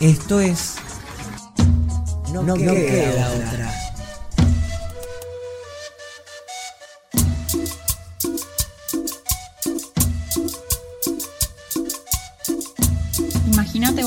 Esto es. No, no queda, queda otra.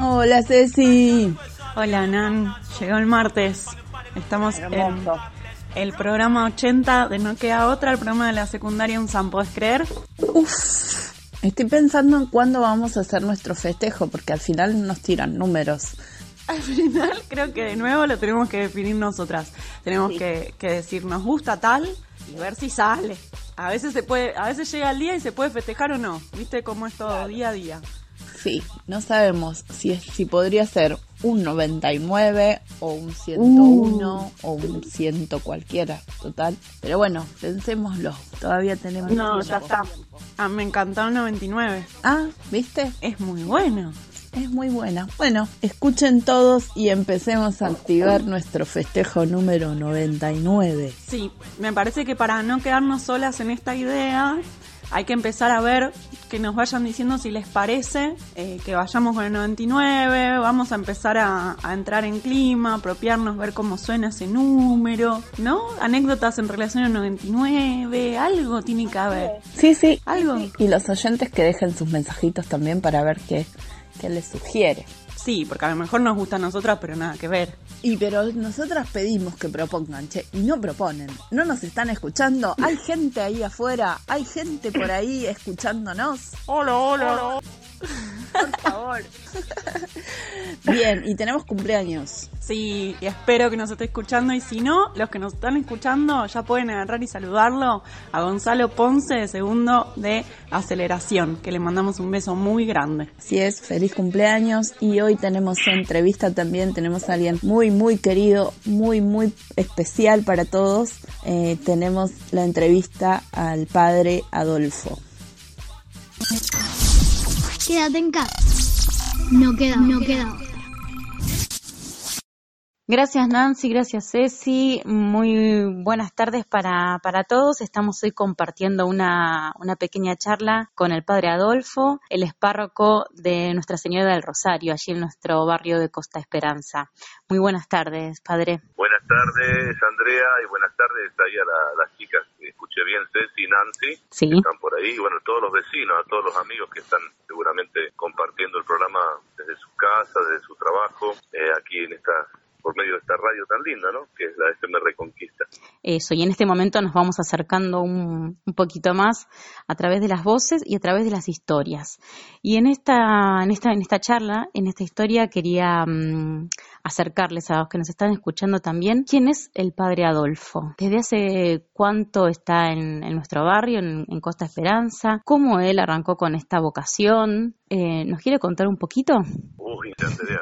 Hola Ceci. Hola Nan, llegó el martes. Estamos en el programa 80 de No Queda Otra, el programa de la secundaria UNSAM, ¿podés creer? Uf, estoy pensando en cuándo vamos a hacer nuestro festejo, porque al final nos tiran números. Al final creo que de nuevo lo tenemos que definir nosotras. Tenemos que, que decir, nos gusta tal y ver si sale. A veces se puede, a veces llega el día y se puede festejar o no. ¿Viste cómo es todo día a día? Sí, no sabemos si, es, si podría ser un 99 o un 101 o un 100 cualquiera, total. Pero bueno, pensémoslo, todavía tenemos... No, ya está. Ah, me encantó el 99. Ah, ¿viste? Es muy bueno. Es muy buena. Bueno, escuchen todos y empecemos a activar nuestro festejo número 99. Sí, me parece que para no quedarnos solas en esta idea, hay que empezar a ver que nos vayan diciendo si les parece eh, que vayamos con el 99, vamos a empezar a, entrar en clima, apropiarnos, ver cómo suena ese número, ¿no? Anécdotas en relación al 99, algo tiene que haber. Sí, sí. Algo. Y los oyentes que dejen sus mensajitos también para ver qué, qué les sugiere. Sí, porque a lo mejor nos gusta a nosotras, pero nada que ver. Y pero nosotras pedimos que propongan, che, y no proponen. No nos están escuchando. Hay gente ahí afuera, hay gente por ahí escuchándonos. Hola, hola. hola. Por favor. Bien, y tenemos cumpleaños. Sí, y espero que nos esté escuchando. Y si no, los que nos están escuchando ya pueden agarrar y saludarlo a Gonzalo Ponce, segundo de Aceleración, que le mandamos un beso muy grande. Así es, feliz cumpleaños. Y hoy tenemos entrevista también. Tenemos a alguien muy, muy querido, muy, muy especial para todos. Eh, tenemos la entrevista al padre Adolfo. Quédate en casa. No queda, no queda Gracias Nancy, gracias Ceci, muy buenas tardes para, para todos. Estamos hoy compartiendo una, una pequeña charla con el Padre Adolfo, el espárroco de Nuestra Señora del Rosario, allí en nuestro barrio de Costa Esperanza. Muy buenas tardes, Padre. Buenas tardes Andrea y buenas tardes ahí a las chicas, escuché bien Ceci y Nancy, sí. que están por ahí, y bueno, todos los vecinos, a todos los amigos que están seguramente compartiendo el programa desde su casa, desde su trabajo, eh, aquí en esta por medio de esta radio tan linda, ¿no? Que es la FM Reconquista. Eso, y en este momento nos vamos acercando un, un, poquito más a través de las voces y a través de las historias. Y en esta, en esta, en esta charla, en esta historia, quería um, acercarles a los que nos están escuchando también quién es el Padre Adolfo. ¿Desde hace cuánto está en, nuestro barrio, en, Costa Esperanza? ¿Cómo él arrancó con esta vocación? Eh, ¿Nos quiere contar un poquito? Uy,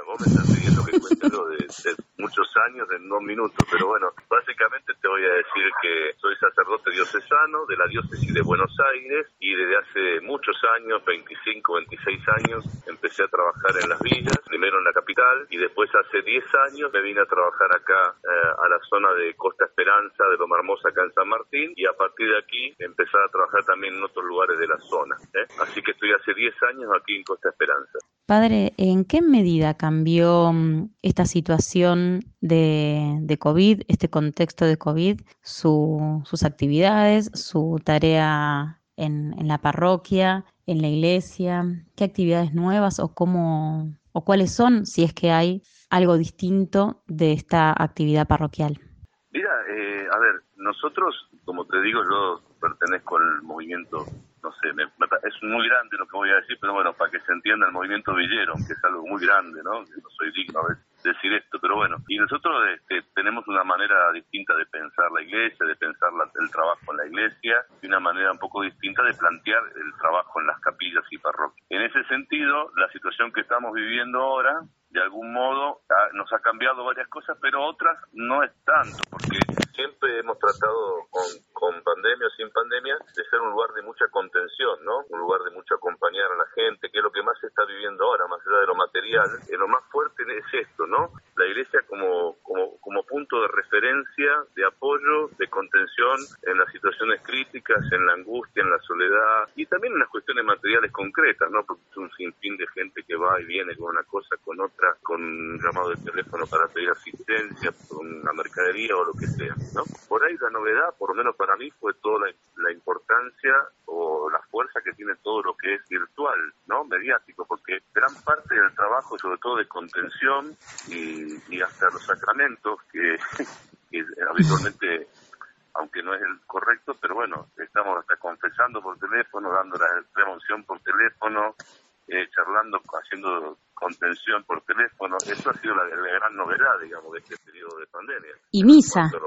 vos me estás pidiendo que cuente lo de, de muchos años en dos minutos, pero bueno, básicamente te voy a decir que soy sacerdote diocesano de la diócesis de Buenos Aires y desde hace muchos años, 25, 26 años, empecé a trabajar en las villas, primero en la capital y después hace 10 años me vine a trabajar acá eh, a la zona de Costa Esperanza, de Loma Hermosa, acá en San Martín y a partir de aquí empecé a trabajar también en otros lugares de la zona. ¿eh? Así que estoy hace 10 años aquí en Costa Esperanza. Padre, ¿en qué medida cambió mm, esta situación de, de COVID, este contexto de COVID, su- sus actividades, su tarea en, en la parroquia, en la iglesia? ¿Qué actividades nuevas o cómo o cuáles son, si es que hay algo distinto de esta actividad parroquial? Mira, eh, a ver, nosotros, como te digo, yo pertenezco al movimiento, no sé, me- es muy grande lo que voy a decir, pero bueno, para que se entienda el movimiento villero, que es algo muy grande, ¿no? No soy digno de decir esto, pero bueno. Y nosotros este, tenemos una manera distinta de pensar la iglesia, de pensar la- el trabajo en la iglesia, y una manera un poco distinta de plantear el trabajo en las capillas y parroquias. En ese sentido, la situación que estamos viviendo ahora, de algún modo, nos ha cambiado varias cosas, pero otras no es tanto, porque siempre hemos tratado con, con pandemia o sin pandemia de ser un lugar de mucha contención, ¿no? Un lugar de mucho acompañar a la gente, que es lo que más se está viviendo ahora, más allá de lo material. Eh, lo más fuerte es esto, ¿no? La iglesia como, como, como punto de referencia, de apoyo, de contención en las situaciones críticas, en la angustia, en la soledad y también en las cuestiones materiales concretas, ¿no? Porque es un sinfín de gente que va y viene con una cosa, con otra, con un llamado de teléfono para pedir asistencia, con una mercadería o lo que sea, ¿no? Por ahí la novedad, por lo menos para mí, fue toda la, la importancia o la fuerza que tiene todo lo que es virtual, ¿no? Mediático, porque gran parte del trabajo, sobre todo de contención y, y hasta los sacramentos, que, habitualmente aunque no es el correcto, pero bueno, estamos hasta confesando por teléfono, dando la prevención por teléfono, eh, charlando, haciendo contención por teléfono. Eso ha sido la, la gran novedad, digamos, de este periodo de pandemia. Y misa. En.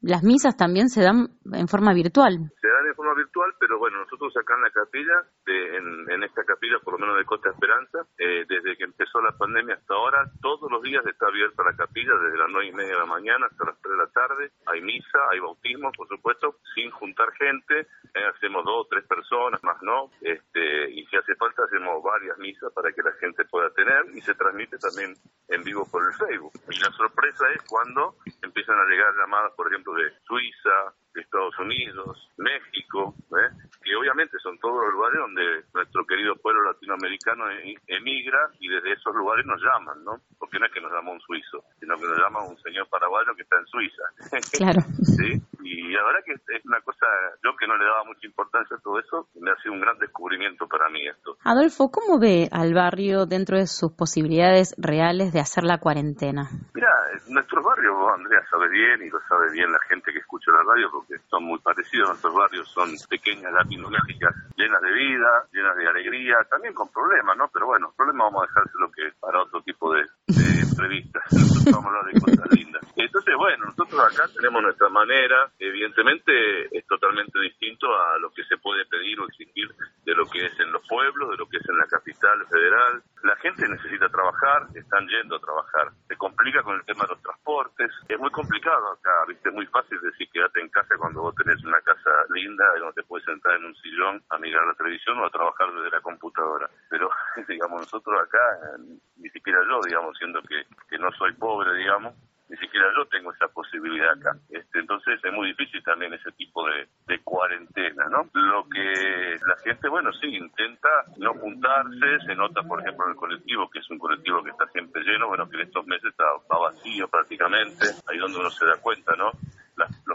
Las misas también se dan en forma virtual. Se dan de forma virtual, pero bueno, nosotros acá en la capilla, de- en, en esta capilla, por lo menos de Costa Esperanza, eh, desde que empezó la pandemia hasta ahora, todos los días está abierta la capilla, desde las nueve y media de la mañana hasta las tres de la tarde. Hay misa, hay bautismo, por supuesto, sin juntar gente. eh, hacemos dos o tres personas, más no. Este, y si hace falta, hacemos varias misas para que la gente pueda tener y se transmite también en vivo por el Facebook. Y la sorpresa es cuando empiezan a llegar llamadas, por ejemplo, de Suiza, Estados Unidos, México, ¿eh? que obviamente son todos los lugares donde nuestro querido pueblo latinoamericano e- emigra y desde esos lugares nos llaman, ¿no? Porque no es que nos llama un suizo, sino que nos llama un señor paraguayo que está en Suiza. Claro. ¿Sí? Y la verdad que es una cosa, yo que no le daba mucha importancia a todo eso, me ha sido un gran descubrimiento para mí esto. Adolfo, ¿cómo ve al barrio dentro de sus posibilidades reales de hacer la cuarentena? Mira, nuestros barrios, vos, Andrea, sabe bien y lo sabe bien la gente que escucha la radio porque son muy parecidos. Nuestros barrios son pequeñas latinoaméricas, llenas de vida, llenas de alegría, también con problemas, ¿no? Pero bueno, problemas vamos a dejárselo que para otro tipo de, entrevistas. Vamos a hablar de cosas lindas. Entonces, bueno, nosotros acá tenemos nuestra manera, evidentemente es totalmente distinto a lo que se puede pedir o exigir de lo que es en los pueblos, de lo que es en la capital federal. La gente necesita trabajar, están yendo a trabajar. Se complica con el tema de los transportes. Es muy complicado acá, ¿viste? Es muy fácil decir quédate en casa cuando vos tenés una casa linda donde te puedes sentar en un sillón a mirar la televisión o a trabajar desde la computadora. Pero, digamos, nosotros acá, eh, ni siquiera yo, digamos, siendo que, que no soy pobre, digamos, ni siquiera yo tengo esa posibilidad acá. Este, entonces es muy difícil también ese tipo de, de cuarentena, ¿no? Lo que la gente, bueno, sí, intenta no juntarse, se nota, por ejemplo, en el colectivo, que es un colectivo que está siempre lleno, bueno, que en estos meses está, está vacío prácticamente, ahí donde uno se da cuenta, ¿no?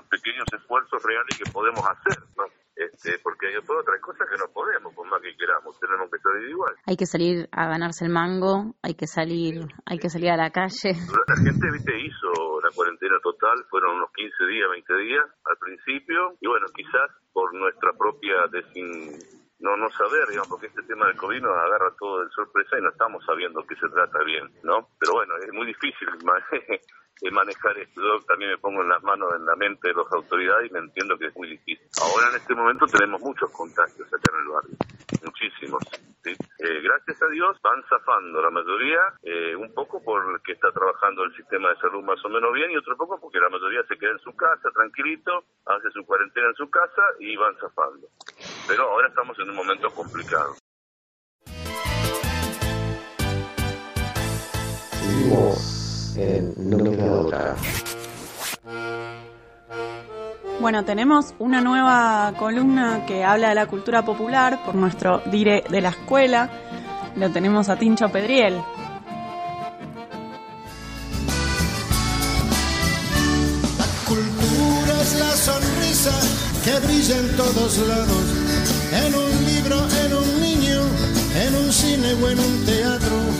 Pequeños esfuerzos reales que podemos hacer, ¿no? Este, porque hay otras cosas que no podemos, por más que queramos, tenemos que salir igual. Hay que salir a ganarse el mango, hay que salir, hay que salir a la calle. La gente, viste, hizo la cuarentena total, fueron unos 15 días, 20 días al principio, y bueno, quizás por nuestra propia desin... no no saber, digamos, porque este tema del COVID nos agarra todo de sorpresa y no estamos sabiendo qué se trata bien, ¿no? Pero bueno, es muy difícil de manejar esto. También me pongo en las manos, en la mente de las autoridades y me entiendo que es muy difícil. Ahora en este momento tenemos muchos contagios acá en el barrio, muchísimos. Eh, gracias a Dios van zafando la mayoría, eh, un poco porque está trabajando el sistema de salud más o menos bien y otro poco porque la mayoría se queda en su casa tranquilito, hace su cuarentena en su casa y van zafando. Pero ahora estamos en un momento complicado. Seguimos en No Me Queda Otra. Bueno, tenemos una nueva columna que habla de la cultura popular por nuestro dire de la escuela. lo tenemos a Tincho Pedriel. La cultura es la sonrisa que brilla en todos lados, en un libro, en un niño, en un cine o en un teatro.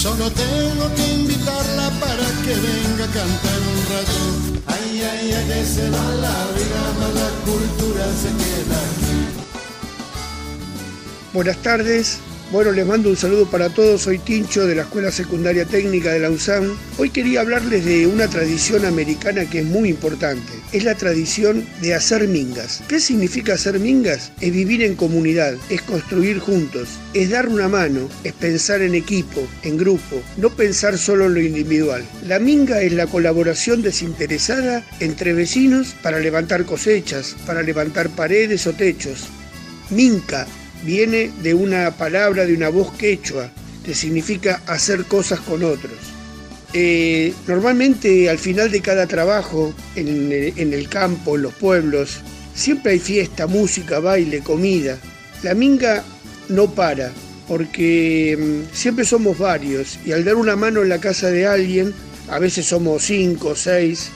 Solo tengo que invitarla para que venga a cantar un rato. Ay, ay, ay, que se va la vida, más la cultura se queda aquí. Buenas tardes. Bueno, les mando un saludo para todos. Soy Tincho de la Escuela Secundaria Técnica de la USAM. Hoy quería hablarles de una tradición americana que es muy importante. Es la tradición de hacer mingas. ¿Qué significa hacer mingas? Es vivir en comunidad, es construir juntos, es dar una mano, es pensar en equipo, en grupo, no pensar solo en lo individual. La minga es la colaboración desinteresada entre vecinos para levantar cosechas, para levantar paredes o techos. Minca viene de una palabra, de una voz quechua, que significa hacer cosas con otros. Eh, normalmente al final de cada trabajo, en el, en el campo, en los pueblos, siempre hay fiesta, música, baile, comida. La minga no para, porque mm, siempre somos varios y al dar una mano en la casa de alguien, a veces somos cinco, seis,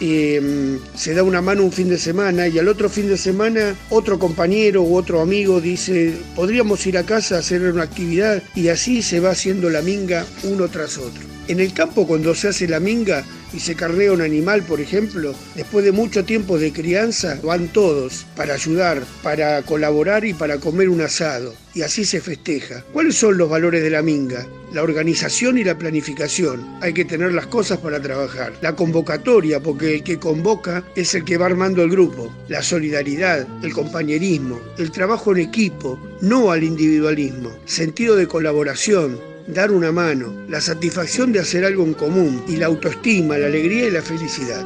eh, se da una mano un fin de semana y al otro fin de semana otro compañero u otro amigo dice, podríamos ir a casa a hacer una actividad y así se va haciendo la minga uno tras otro. En el campo cuando se hace la minga y se carnea un animal, por ejemplo, después de mucho tiempo de crianza, van todos para ayudar, para colaborar y para comer un asado. Y así se festeja. ¿Cuáles son los valores de la minga? La organización y la planificación. Hay que tener las cosas para trabajar. La convocatoria, porque el que convoca es el que va armando el grupo. La solidaridad, el compañerismo, el trabajo en equipo, no al individualismo. Sentido de colaboración, dar una mano, la satisfacción de hacer algo en común y la autoestima, la alegría y la felicidad.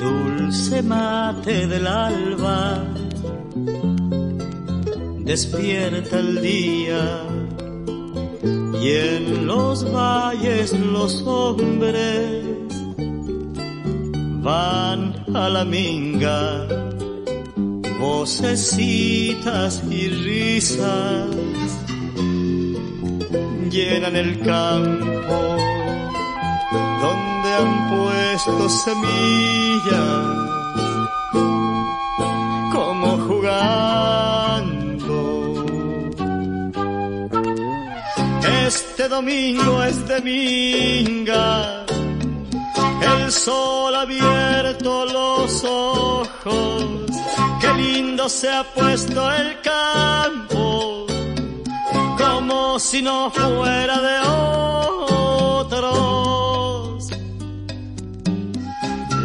Dulce mate del alba, despierta el día y en los valles los hombres van a la minga, vocecitas y risas llenan el campo donde han puesto semillas domingo es de minga, el sol abierto los ojos, qué lindo se ha puesto el campo como si no fuera de otros.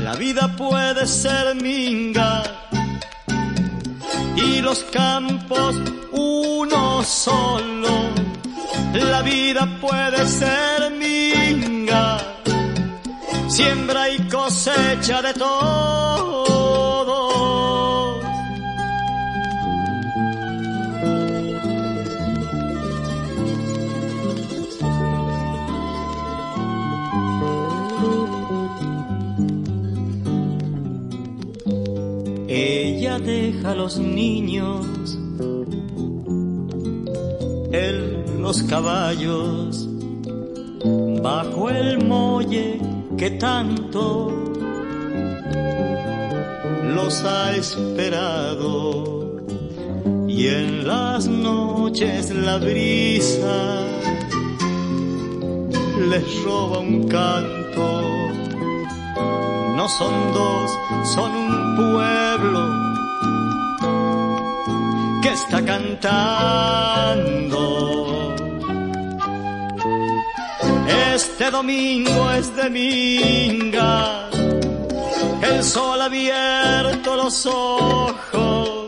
La vida puede ser minga y los campos uno solo. La vida puede ser minga, siembra y cosecha de todo. Ella deja a los niños, él los caballos, bajo el muelle que tanto los ha esperado. Y en las noches la brisa les roba un canto no son dos, son un pueblo que está cantando. Este domingo es de minga, el sol ha abierto los ojos,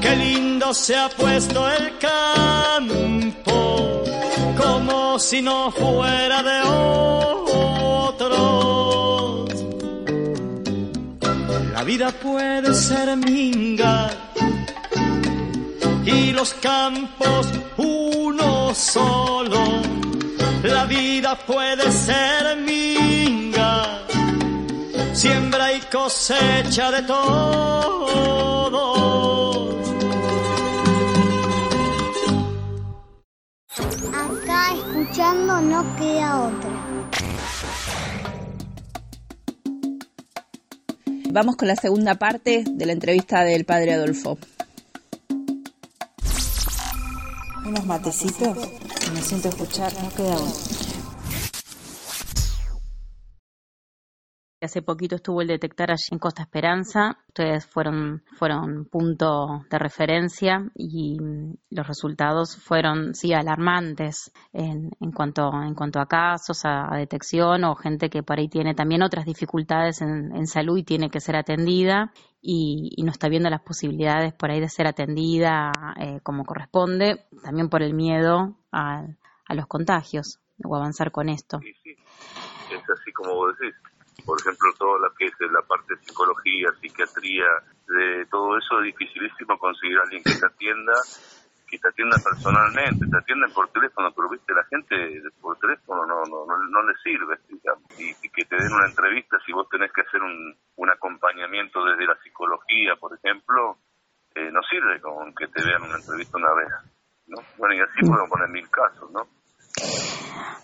qué lindo se ha puesto el campo, como si no fuera de otros. La vida puede ser minga y los campos uno solo. La vida puede ser minga, siembra y cosecha de todo. Acá escuchando no queda otra. Vamos con la segunda parte de la entrevista del padre Adolfo. Unos matecitos. Me siento escuchar, no queda otra. Hace poquito estuvo el detectar allí en Costa Esperanza. Ustedes fueron, fueron punto de referencia y los resultados fueron, sí, alarmantes en, en, cuanto, en cuanto a casos, a, detección o gente que por ahí tiene también otras dificultades en, en salud y tiene que ser atendida y, y, no está viendo las posibilidades por ahí de ser atendida eh, como corresponde, también por el miedo a, a los contagios o avanzar con esto. Sí, sí. Es así como vos decís por ejemplo, todo lo que es la parte de psicología, psiquiatría, de todo eso es dificilísimo conseguir a alguien que te atienda, que te atienda personalmente, te atienden por teléfono, pero viste, la gente por teléfono no no, no, no le sirve, digamos. Y, y, que te den una entrevista, si vos tenés que hacer un, un acompañamiento desde la psicología, por ejemplo, eh, no sirve con que te vean una entrevista una vez, ¿no? Bueno, y así podemos poner mil casos, ¿no?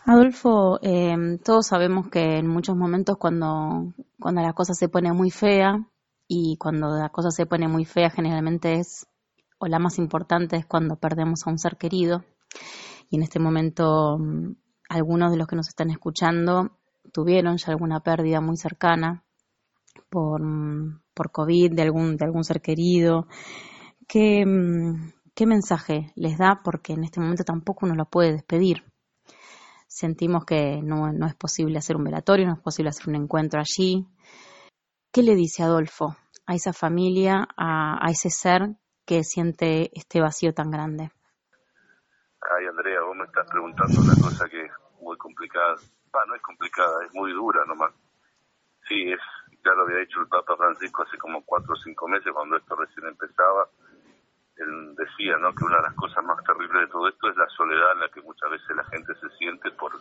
Adolfo, eh, todos sabemos que en muchos momentos cuando, cuando la cosa se pone muy fea y cuando la cosa se pone muy fea generalmente es, o la más importante es cuando perdemos a un ser querido. Y en este momento algunos de los que nos están escuchando tuvieron ya alguna pérdida muy cercana por, por COVID de algún, de algún ser querido. ¿Qué, ¿Qué mensaje les da? Porque en este momento tampoco uno lo puede despedir sentimos que no, no, es posible hacer un velatorio, no es posible hacer un encuentro allí. ¿Qué le dice Adolfo a esa familia, a, a ese ser que siente este vacío tan grande? Ay, Andrea, vos me estás preguntando una cosa que es muy complicada. Ah, no es complicada, es muy dura nomás. Sí, es, ya lo había dicho el Papa Francisco hace como cuatro o cinco meses cuando esto recién empezaba él decía ¿no? que una de las cosas más terribles de todo esto es la soledad en la que muchas veces la gente se siente por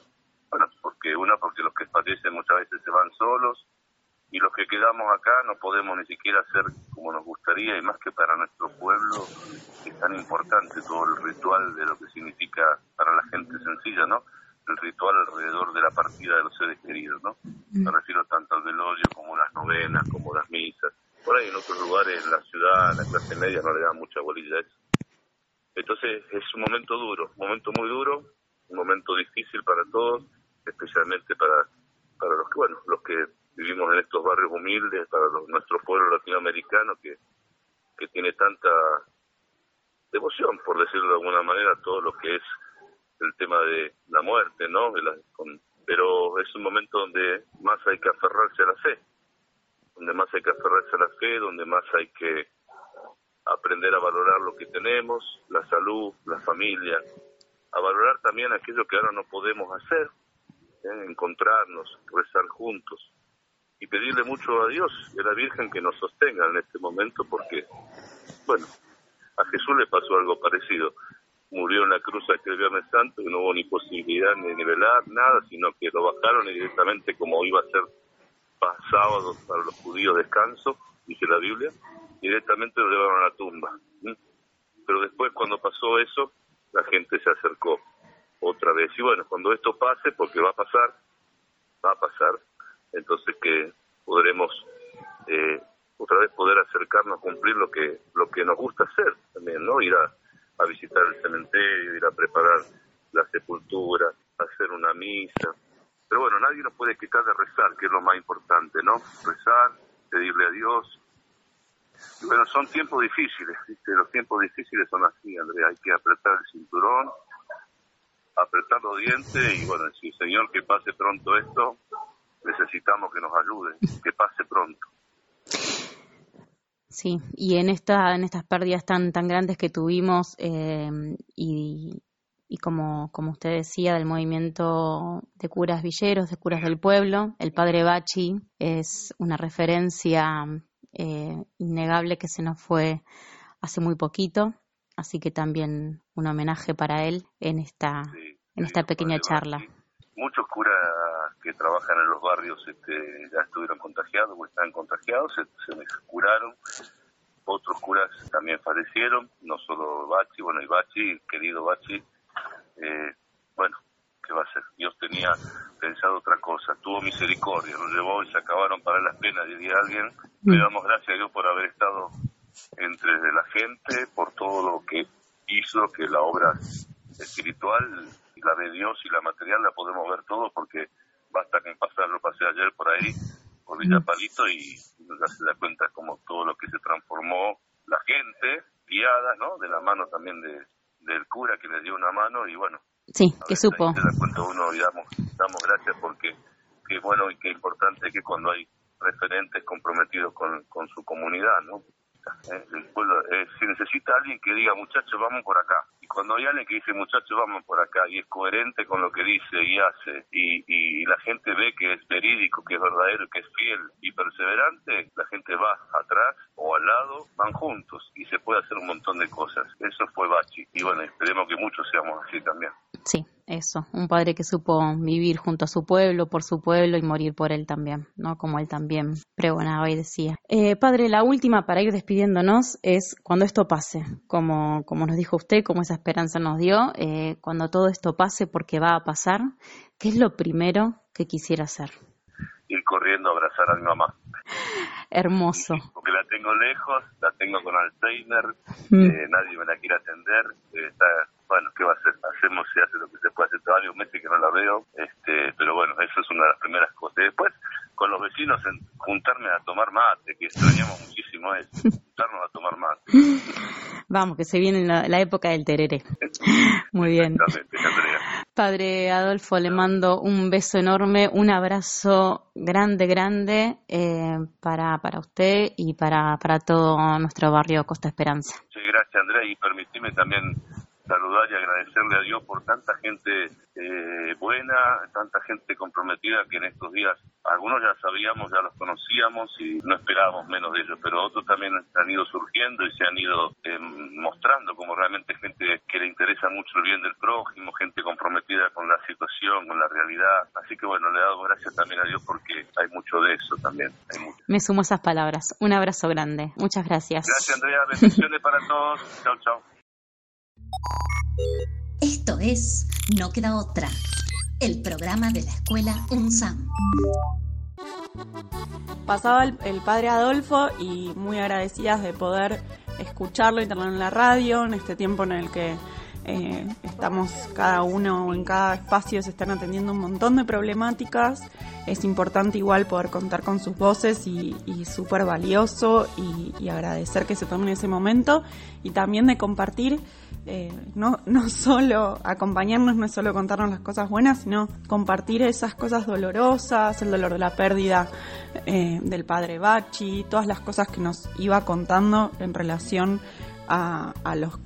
bueno porque una porque los que fallecen muchas veces se van solos y los que quedamos acá no podemos ni siquiera hacer como nos gustaría y más que para nuestro pueblo es tan importante todo el ritual de lo que significa para la gente sencilla no el ritual alrededor de la partida de los seres queridos no me refiero tanto al velorio como las novenas como las misas. Por ahí en otros lugares, en la ciudad, en la clase media, no le dan mucha bolilla a eso. Entonces es un momento duro, un momento muy duro, un momento difícil para todos, especialmente para, para los que, bueno, los que vivimos en estos barrios humildes, para los, nuestro pueblo latinoamericano que, que tiene tanta devoción, por decirlo de alguna manera, todo lo que es el tema de la muerte, ¿no? La, pero es un momento donde más hay que aferrarse a la fe donde más hay que aferrarse a la fe, donde más hay que aprender a valorar lo que tenemos, la familia, a valorar también aquello que ahora no podemos hacer, ¿eh? encontrarnos, rezar juntos y pedirle mucho a Dios y a la Virgen que nos sostenga en este momento porque, bueno, a Jesús le pasó algo parecido. Murió en la cruz aquel Viernes Santo y no hubo ni posibilidad ni de nivelar nada, sino que lo bajaron y directamente como iba a ser sábado para los judíos descanso, dice la Biblia, directamente lo llevaron a la tumba. Pero después cuando pasó eso, la gente se acercó otra vez. Y bueno, cuando esto pase, porque va a pasar, va a pasar, entonces que podremos eh, otra vez poder acercarnos a cumplir lo que lo que nos gusta hacer también, ¿no? Ir a, visitar el cementerio, ir a preparar la sepultura, hacer una misa, pero bueno, nadie nos puede quitar de rezar, que es lo más importante, ¿no? Rezar, pedirle a Dios. Bueno, son tiempos difíciles, ¿viste? Los tiempos difíciles son así, Andrea. Hay que apretar el cinturón, apretar los dientes y bueno, decir, Señor, que pase pronto esto. Necesitamos que nos ayude, que pase pronto. Sí, y en esta, en estas pérdidas tan tan grandes que tuvimos eh, y, y como, como usted decía, del movimiento de curas villeros, de curas del pueblo. El padre Bachi es una referencia eh, innegable que se nos fue hace muy poquito, así que también un homenaje para él en esta, sí, en esta pequeña charla. Muchos curas que trabajan en los barrios este, ya estuvieron contagiados o están contagiados, se, se curaron. Otros curas también fallecieron, no solo Bachi, bueno, y Bachi, el querido Bachi, eh, tuvo misericordia, lo llevó y se acabaron para las penas, diría alguien. Le damos gracias a Dios por haber estado entre la gente, por todo lo que hizo, que la obra espiritual, la de Dios y la material la podemos ver todos porque basta con pasarlo, pasé ayer por ahí, por Villa Palito y ya se da cuenta como todo lo que se transformó la gente, guiada, ¿no? De la mano también de, del cura que le dio una mano y bueno. Sí, que supo. Cuenta uno y damos, damos gracias porque qué bueno y qué importante que cuando hay referentes comprometidos con, con su comunidad, ¿no? Eh, el pueblo, eh, se necesita alguien que diga, muchachos, vamos por acá. Y cuando hay alguien que dice, muchachos, vamos por acá, y es coherente con lo que dice y hace, y, y la gente ve que es verídico, que es verdadero, que es fiel y perseverante, la gente va atrás o al lado, van juntos, y se puede hacer un montón de cosas. Eso fue Bachi. Y bueno, esperemos que muchos seamos así también. Sí, eso, un padre que supo vivir junto a su pueblo, por su pueblo y morir por él también, ¿no? Como él también pregonaba y decía. Eh, padre, la última para ir despidiéndonos es cuando esto pase, como, como nos dijo usted, como esa esperanza nos dio, eh, cuando todo esto pase, porque va a pasar, ¿qué es lo primero que quisiera hacer? Ir corriendo a abrazar a mi mamá. Hermoso. Porque la tengo lejos, la tengo con Alzheimer, Mm. eh, nadie me la quiere atender, eh, está, bueno, ¿qué va a hacer? Hacemos y hace lo que se puede hacer, todavía un mes que no la veo, este, pero bueno, eso es una de las primeras cosas. Después, con los vecinos, en- juntarme a tomar mate, que extrañamos muchísimo eso, juntarnos a tomar mate. Vamos, que se viene la, la época del tereré. Muy bien. Padre Adolfo, le mando un beso enorme, un abrazo grande, grande eh, para, para usted y para, para todo nuestro barrio Costa Esperanza. Sí, gracias Andrea y permitime también saludar y agradecerle a Dios por tanta gente eh, buena, tanta gente comprometida que en estos días algunos ya sabíamos, ya los conocíamos y no esperábamos menos de ellos, pero otros también han ido surgiendo y se han ido eh, mostrando como realmente gente que le interesa mucho el bien del prójimo, gente comprometida con la situación, con la realidad. Así que bueno, le he dado gracias también a Dios porque hay mucho de eso también. Hay mucho. Me sumo a esas palabras. Un abrazo grande. Muchas gracias. Gracias Andrea, bendiciones para todos. Chao, chao. Esto es No queda otra, el programa de la escuela UNSAM. Pasaba el, padre Adolfo y muy agradecidas de poder escucharlo y tenerlo en la radio en este tiempo en el que eh, estamos cada uno en cada espacio se están atendiendo un montón de problemáticas. Es importante igual poder contar con sus voces y, y súper valioso y, y agradecer que se tomen ese momento y también de compartir eh, no, no solo acompañarnos, no es solo contarnos las cosas buenas, sino compartir esas cosas dolorosas, el dolor de la pérdida eh, del padre Bachi, todas las cosas que nos iba contando en relación a, a los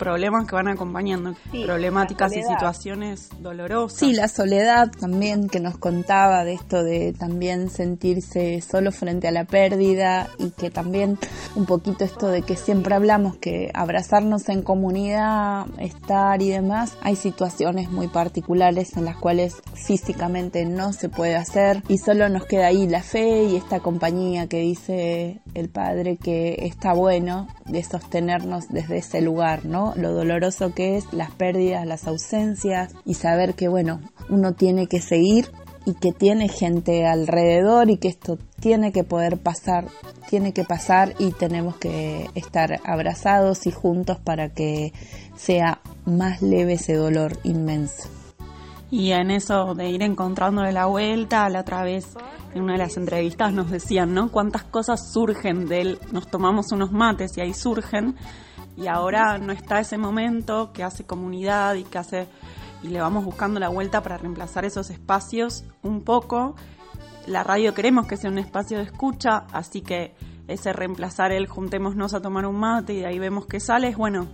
problemas que van acompañando, Sí, problemáticas y situaciones dolorosas. Sí, la soledad también que nos contaba de esto de también sentirse solo frente a la pérdida y que también un poquito esto de que siempre hablamos que abrazarnos en comunidad, estar y demás, hay situaciones muy particulares en las cuales físicamente no se puede hacer y solo nos queda ahí la fe y esta compañía que dice el padre que está bueno de sostenernos desde ese lugar, ¿no? Lo doloroso que es las pérdidas, las ausencias y saber que, bueno, uno tiene que seguir y que tiene gente alrededor y que esto tiene que poder pasar, tiene que pasar y tenemos que estar abrazados y juntos para que sea más leve ese dolor inmenso. Y en eso de ir encontrándole la vuelta, la otra vez en una de las entrevistas nos decían, ¿no? Cuántas cosas surgen de él. Nos tomamos unos mates y ahí surgen. Y ahora no está ese momento que hace comunidad y que hace. Y le vamos buscando la vuelta para reemplazar esos espacios un poco. La radio queremos que sea un espacio de escucha, así que ese reemplazar el juntémonos a tomar un mate y de ahí vemos que sale, es bueno,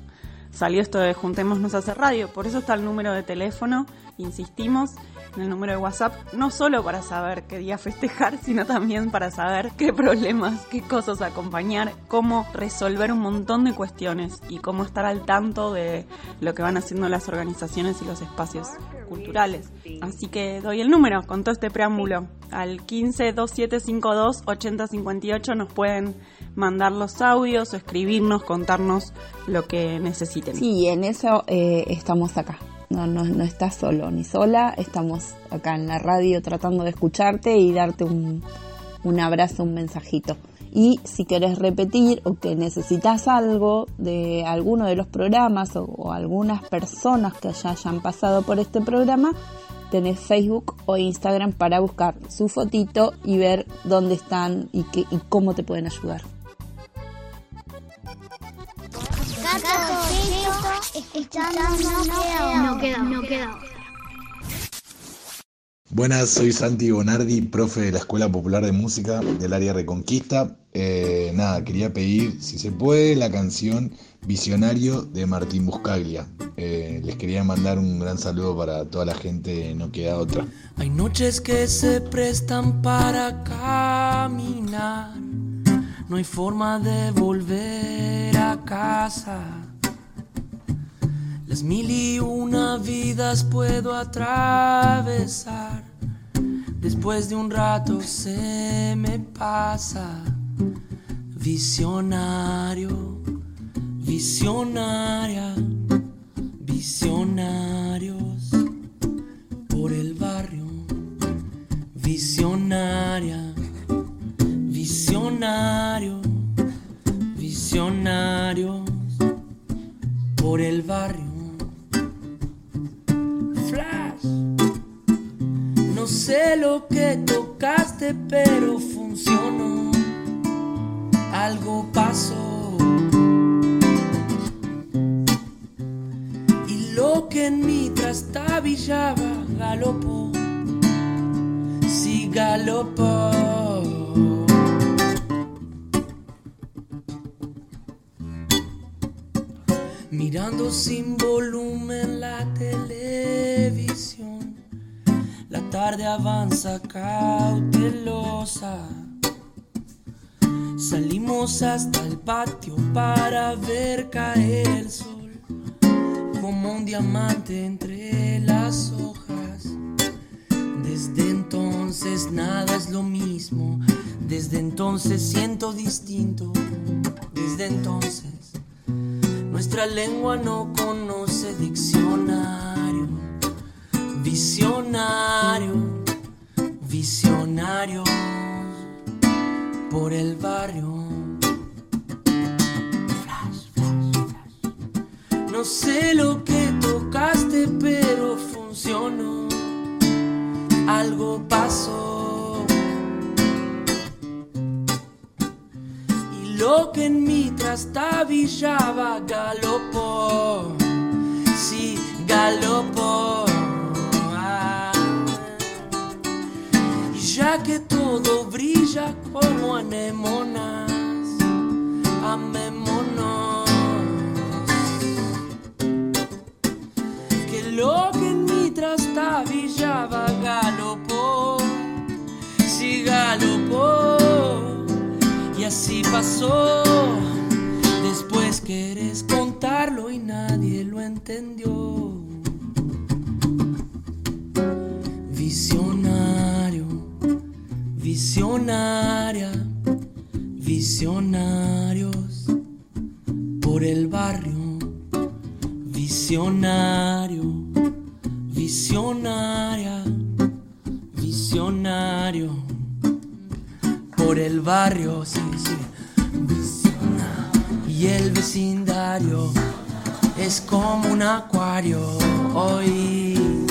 salió esto de juntémonos a hacer radio. Por eso está el número de teléfono, insistimos, en el número de WhatsApp, no solo para saber qué día festejar, sino también para saber qué problemas, qué cosas acompañar, cómo resolver un montón de cuestiones y cómo estar al tanto de lo que van haciendo las organizaciones y los espacios culturales. Así que doy el número con todo este preámbulo. Al 15 2752 8058 nos pueden mandar los audios escribirnos, contarnos lo que necesiten. Sí, en eso eh, estamos acá. No, no, no estás solo ni sola, estamos acá en la radio tratando de escucharte y darte un, un abrazo, un mensajito. Y si querés repetir o que necesitas algo de alguno de los programas o, algunas personas que ya hayan pasado por este programa, tenés Facebook o Instagram para buscar su fotito y ver dónde están y, qué, y cómo te pueden ayudar. No queda, no queda. Buenas, soy Santi Bonardi, profe de la Escuela Popular de Música del área Reconquista. Eh, nada, quería pedir, si se puede, la canción Visionario de Martín Buscaglia. Eh, les quería mandar un gran saludo para toda la gente, no queda otra. Hay noches que se prestan para caminar, no hay forma de volver a casa. Mil y una vidas puedo atravesar Después de un rato se me pasa. Visionario, visionaria, visionarios por el barrio. Visionaria, visionario, visionarios por el barrio. No sé lo que tocaste, pero funcionó. Algo pasó. Y lo que en mí trastabillaba galopó. Sí, galopó. Mirando sin volumen la televisión la tarde avanza cautelosa. Salimos hasta el patio para ver caer el sol como un diamante entre las hojas. Desde entonces nada es lo mismo, desde entonces siento distinto, desde entonces nuestra lengua no conoce diccionario Visionario, visionario por el barrio. No sé lo que tocaste, pero funcionó. Algo pasó. Lo que en mí trastabillaba galopó. Sí, galopó. ya que todo brilla como anémonas, amémonos. Que lo que en mi trastabillaba galopó, sí galopó, y así pasó. Después querés contarlo y nadie lo entendió. Visionario Visionaria, visionarios por el barrio. Visionario, visionaria, visionario por el barrio. Sí, sí. Y el vecindario es como un acuario hoy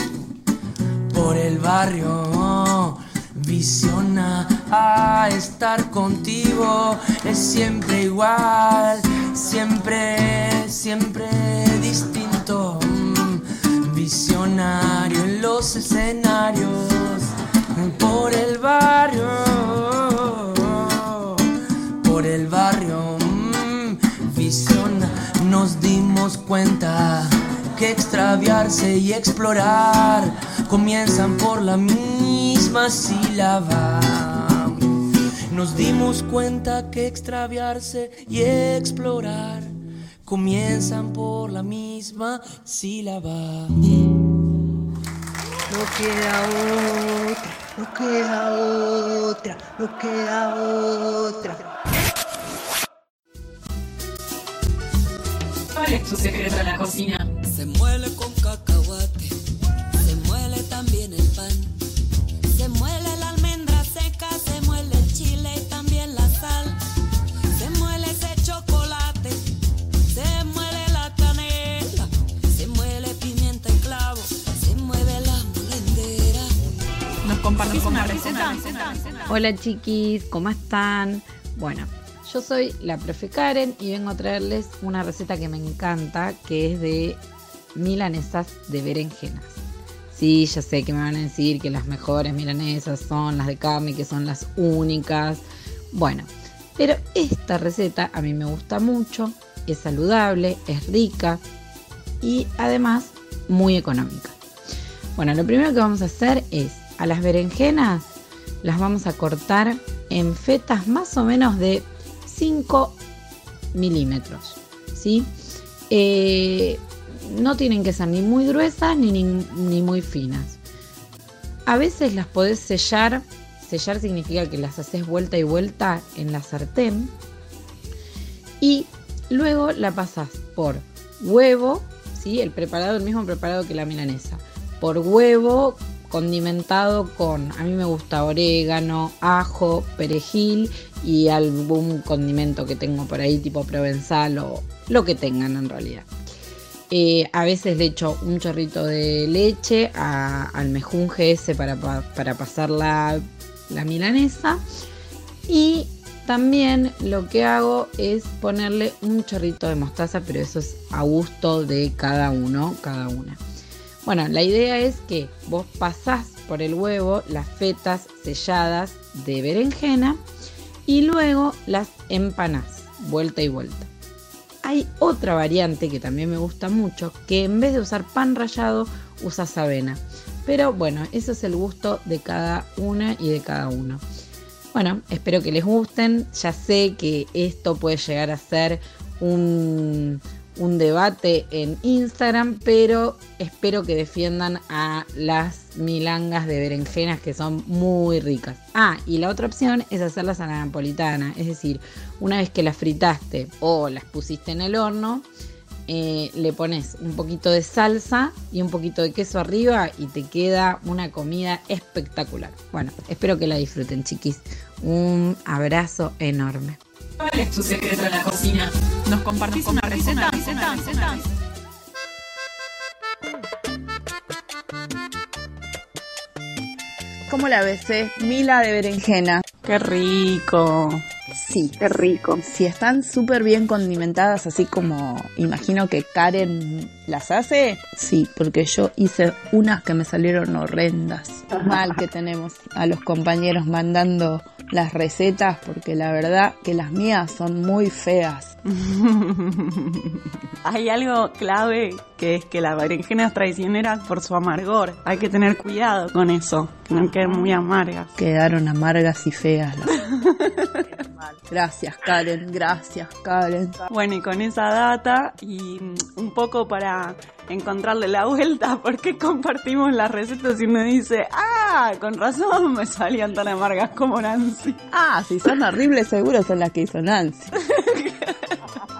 por el barrio visiona a estar contigo es siempre igual, siempre, siempre distinto. Visionario en los escenarios, por el barrio, por el barrio, mm, visiona, nos dimos cuenta que extraviarse y explorar comienzan por la misma sílaba. Nos dimos cuenta que extraviarse y explorar comienzan por la misma sílaba. No queda otra, no queda otra, no queda otra. ¿Cuál es tu secreto en la cocina? Se muele con cacahuate compartís una receta? Hola chiquis, ¿cómo están? Bueno, yo soy la profe Karen y vengo a traerles una receta que me encanta, que es de milanesas de berenjenas. Sí, ya sé que me van a decir que las mejores milanesas son las de carne, que son las únicas. Bueno, pero esta receta a mí me gusta mucho, es saludable, es rica y además muy económica. Bueno, lo primero que vamos a hacer es a las berenjenas las vamos a cortar en fetas más o menos de 5 milímetros. ¿sí? Eh, no tienen que ser ni muy gruesas ni, ni, muy finas. A veces las podés sellar. Sellar significa que las haces vuelta y vuelta en la sartén. Y luego la pasas por huevo, ¿sí? el preparado, el mismo preparado que la milanesa. Por huevo condimentado con, a mí me gusta orégano, ajo, perejil y algún condimento que tengo por ahí tipo provenzal o lo que tengan en realidad. Eh, a veces le echo un chorrito de leche al mejunje ese para, para pasar la, la milanesa. Y también lo que hago es ponerle un chorrito de mostaza, pero eso es a gusto de cada uno, cada una. Bueno, la idea es que vos pasás por el huevo las fetas selladas de berenjena y luego las empanás, vuelta y vuelta. Hay otra variante que también me gusta mucho, que en vez de usar pan rallado, usas avena. Pero bueno, eso es el gusto de cada una y de cada uno. Bueno, espero que les gusten. Ya sé que esto puede llegar a ser un, un debate en Instagram, pero espero que defiendan a las milangas de berenjenas que son muy ricas. Ah, y la otra opción es hacerlas a la napolitana, es decir, una vez que las fritaste o las pusiste en el horno, eh, le pones un poquito de salsa y un poquito de queso arriba y te queda una comida espectacular. Bueno, espero que la disfruten, chiquis. Un abrazo enorme. ¿Cuál es tu secreto en la cocina? ¿Nos compartís una receta? ¿Cómo la ves? Eh? Mila de berenjena. ¡Qué rico! Sí, qué rico. Si están súper bien condimentadas, así como imagino que Karen las hace, sí, porque yo hice unas que me salieron horrendas. Mal que tenemos a los compañeros mandando las recetas, porque la verdad que las mías son muy feas. Hay algo clave que es que la berenjena es traicionera por su amargor. Hay que tener cuidado con eso, que no queden muy amargas. Quedaron amargas y feas. gracias Karen, gracias Karen. Bueno, y con esa data y un poco para encontrarle la vuelta, ¿por qué compartimos las recetas y me dice, ah, con razón me salían tan amargas como Nancy? Ah, si son horribles seguro son las que hizo Nancy.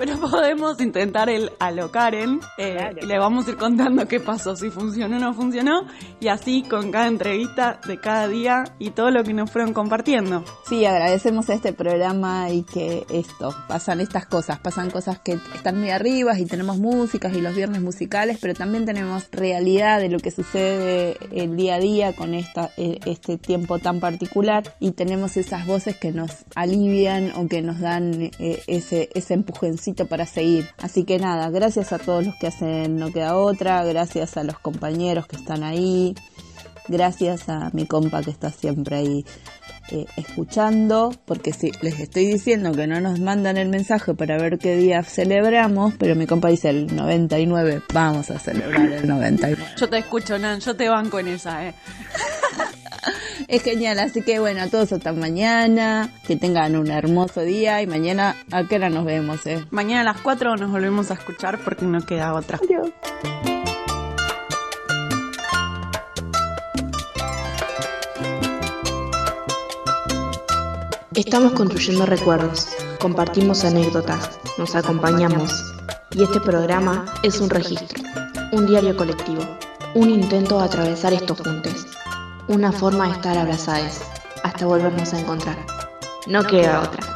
Pero podemos intentar el alocaren. Eh, le vamos a ir contando qué pasó, si funcionó o no funcionó. Y así con cada entrevista de cada día y todo lo que nos fueron compartiendo. Sí, agradecemos este programa y que esto, pasan estas cosas, pasan cosas que están muy arriba y tenemos músicas y los viernes musicales, pero también tenemos realidad de lo que sucede el día a día con esta, e, este tiempo tan particular y tenemos esas voces que nos alivian o que nos dan eh, ese, ese para seguir. Así que nada, gracias a todos los que hacen No Queda Otra, gracias a los compañeros que están ahí, gracias a mi compa que está siempre ahí eh, escuchando, porque si les estoy diciendo que no nos mandan el mensaje para ver qué día celebramos, pero mi compa dice el 99, vamos a celebrar el 99. Yo te escucho, Nan, yo te banco en esa, eh. Es genial, así que bueno, a todos hasta mañana, que tengan un hermoso día y mañana, ¿a qué hora nos vemos? Eh? Mañana a las 4 nos volvemos a escuchar porque no queda otra. Adiós. Estamos construyendo recuerdos, compartimos anécdotas, nos acompañamos. Y este programa es un registro, un diario colectivo, un intento de atravesar estos juntos una forma de estar abrazadas hasta volvernos a encontrar. No queda otra.